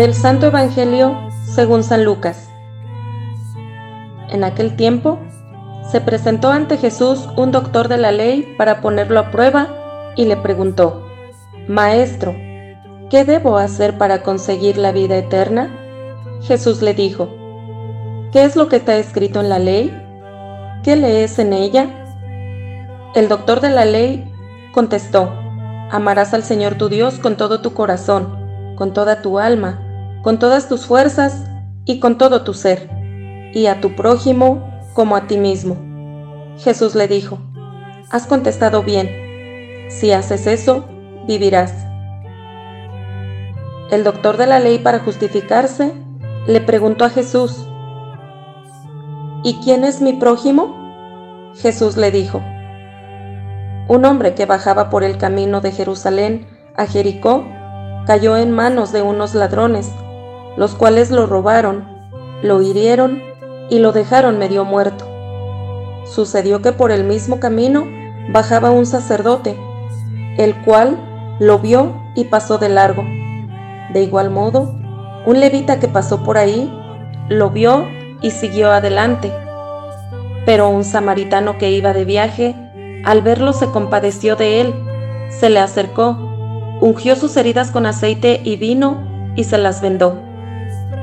Del Santo Evangelio según San Lucas. En aquel tiempo, se presentó ante Jesús un doctor de la ley para ponerlo a prueba y le preguntó, Maestro, ¿qué debo hacer para conseguir la vida eterna? Jesús le dijo, ¿qué es lo que está escrito en la ley? ¿Qué lees en ella? El doctor de la ley contestó, Amarás al Señor tu Dios con todo tu corazón con toda tu alma, con todas tus fuerzas y con todo tu ser, y a tu prójimo como a ti mismo. Jesús le dijo, Has contestado bien, si haces eso, vivirás. El doctor de la ley para justificarse le preguntó a Jesús, ¿Y quién es mi prójimo? Jesús le dijo, un hombre que bajaba por el camino de Jerusalén a Jericó cayó en manos de unos ladrones, los cuales lo robaron, lo hirieron y lo dejaron medio muerto. Sucedió que por el mismo camino bajaba un sacerdote, el cual lo vio y pasó de largo. De igual modo, un levita que pasó por ahí lo vio y siguió adelante. Pero un samaritano que iba de viaje, al verlo se compadeció de él, se le acercó ungió sus heridas con aceite y vino y se las vendó.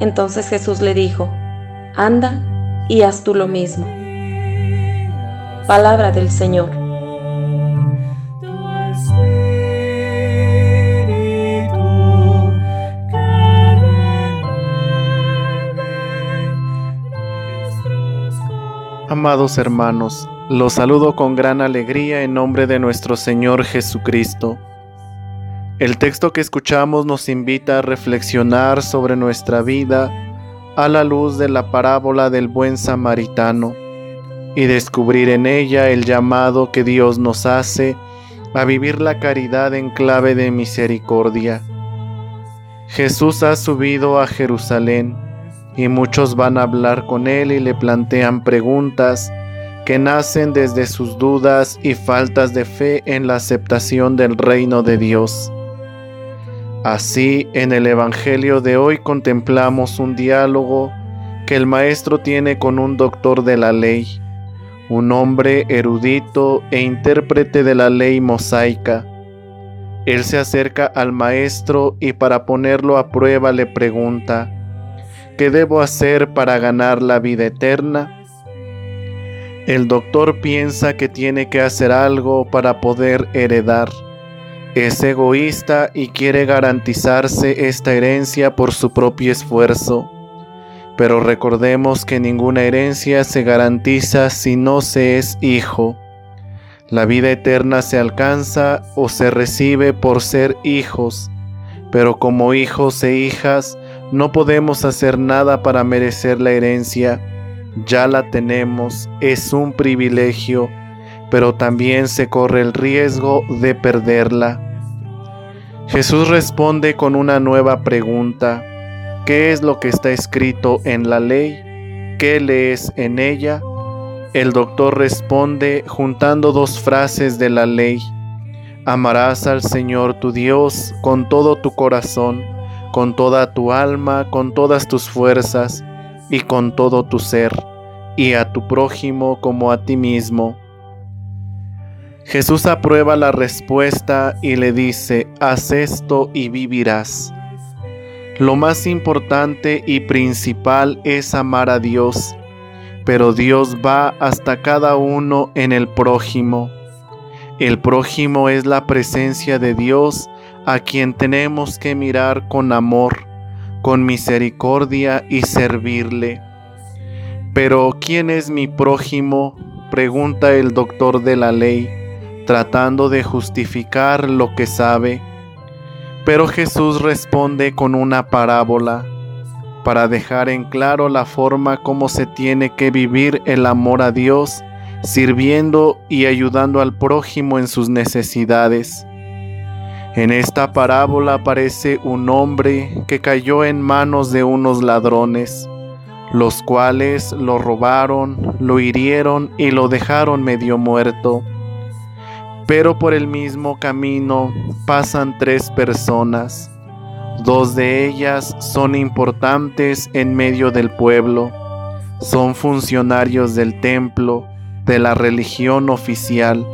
Entonces Jesús le dijo, anda y haz tú lo mismo. Palabra del Señor. Amados hermanos, los saludo con gran alegría en nombre de nuestro Señor Jesucristo. El texto que escuchamos nos invita a reflexionar sobre nuestra vida a la luz de la parábola del buen samaritano y descubrir en ella el llamado que Dios nos hace a vivir la caridad en clave de misericordia. Jesús ha subido a Jerusalén y muchos van a hablar con él y le plantean preguntas que nacen desde sus dudas y faltas de fe en la aceptación del reino de Dios. Así, en el Evangelio de hoy contemplamos un diálogo que el Maestro tiene con un doctor de la ley, un hombre erudito e intérprete de la ley mosaica. Él se acerca al Maestro y para ponerlo a prueba le pregunta, ¿qué debo hacer para ganar la vida eterna? El doctor piensa que tiene que hacer algo para poder heredar es egoísta y quiere garantizarse esta herencia por su propio esfuerzo. Pero recordemos que ninguna herencia se garantiza si no se es hijo. La vida eterna se alcanza o se recibe por ser hijos, pero como hijos e hijas no podemos hacer nada para merecer la herencia. Ya la tenemos, es un privilegio pero también se corre el riesgo de perderla. Jesús responde con una nueva pregunta. ¿Qué es lo que está escrito en la ley? ¿Qué lees en ella? El doctor responde juntando dos frases de la ley. Amarás al Señor tu Dios con todo tu corazón, con toda tu alma, con todas tus fuerzas y con todo tu ser, y a tu prójimo como a ti mismo. Jesús aprueba la respuesta y le dice, haz esto y vivirás. Lo más importante y principal es amar a Dios, pero Dios va hasta cada uno en el prójimo. El prójimo es la presencia de Dios a quien tenemos que mirar con amor, con misericordia y servirle. Pero ¿quién es mi prójimo? pregunta el doctor de la ley tratando de justificar lo que sabe. Pero Jesús responde con una parábola para dejar en claro la forma como se tiene que vivir el amor a Dios, sirviendo y ayudando al prójimo en sus necesidades. En esta parábola aparece un hombre que cayó en manos de unos ladrones, los cuales lo robaron, lo hirieron y lo dejaron medio muerto. Pero por el mismo camino pasan tres personas Dos de ellas son importantes en medio del pueblo. Son funcionarios del templo, de la religión oficial,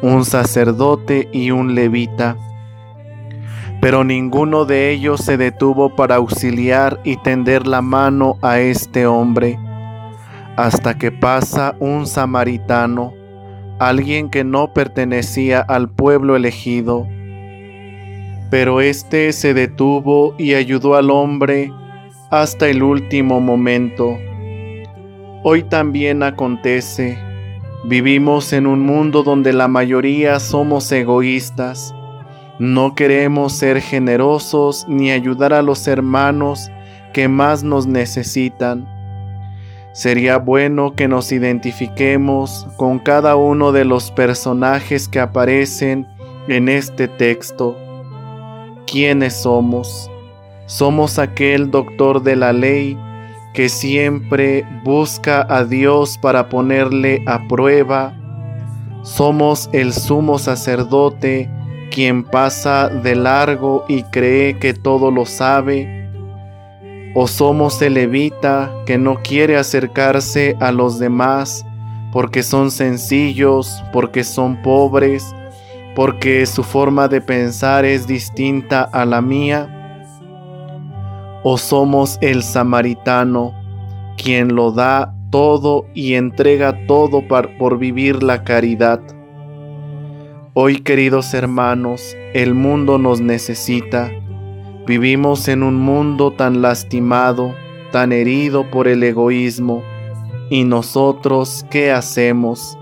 un sacerdote y un levita. Pero ninguno de ellos se detuvo para auxiliar y tender la mano a este hombre, hasta que pasa un samaritano, alguien que no pertenecía al pueblo elegido pero éste se detuvo y ayudó al hombre hasta el último momento. Hoy también acontece, vivimos en un mundo donde la mayoría somos egoístas. No queremos ser generosos ni ayudar a los hermanos que más nos necesitan. Sería bueno que nos identifiquemos con cada uno de los personajes que aparecen en este texto quiénes somos. Somos aquel doctor de la ley que siempre busca a Dios para ponerle a prueba. Somos el sumo sacerdote quien pasa de largo y cree que todo lo sabe. O somos el levita que no quiere acercarse a los demás porque son sencillos, porque son pobres, porque su forma de pensar es distinta a la mía? ¿O somos el samaritano quien lo da todo y entrega todo por vivir la caridad? Hoy, queridos hermanos, el mundo nos necesita. Vivimos en un mundo tan lastimado, tan herido por el egoísmo. ¿Y nosotros qué hacemos?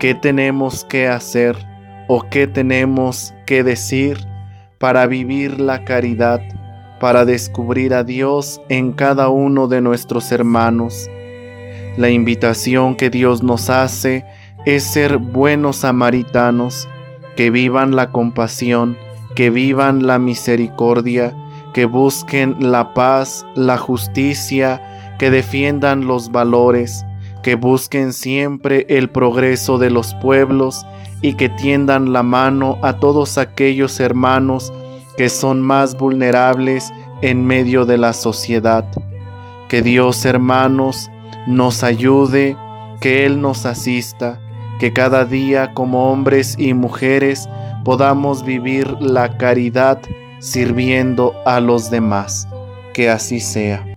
¿Qué tenemos que hacer? o qué tenemos que decir para vivir la caridad, para descubrir a Dios en cada uno de nuestros hermanos. La invitación que Dios nos hace es ser buenos samaritanos, que vivan la compasión, que vivan la misericordia, que busquen la paz, la justicia, que defiendan los valores, que busquen siempre el progreso de los pueblos y que tiendan la mano a todos aquellos hermanos que son más vulnerables en medio de la sociedad. Que Dios, hermanos, nos ayude, que Él nos asista, que cada día como hombres y mujeres podamos vivir la caridad sirviendo a los demás. Que así sea.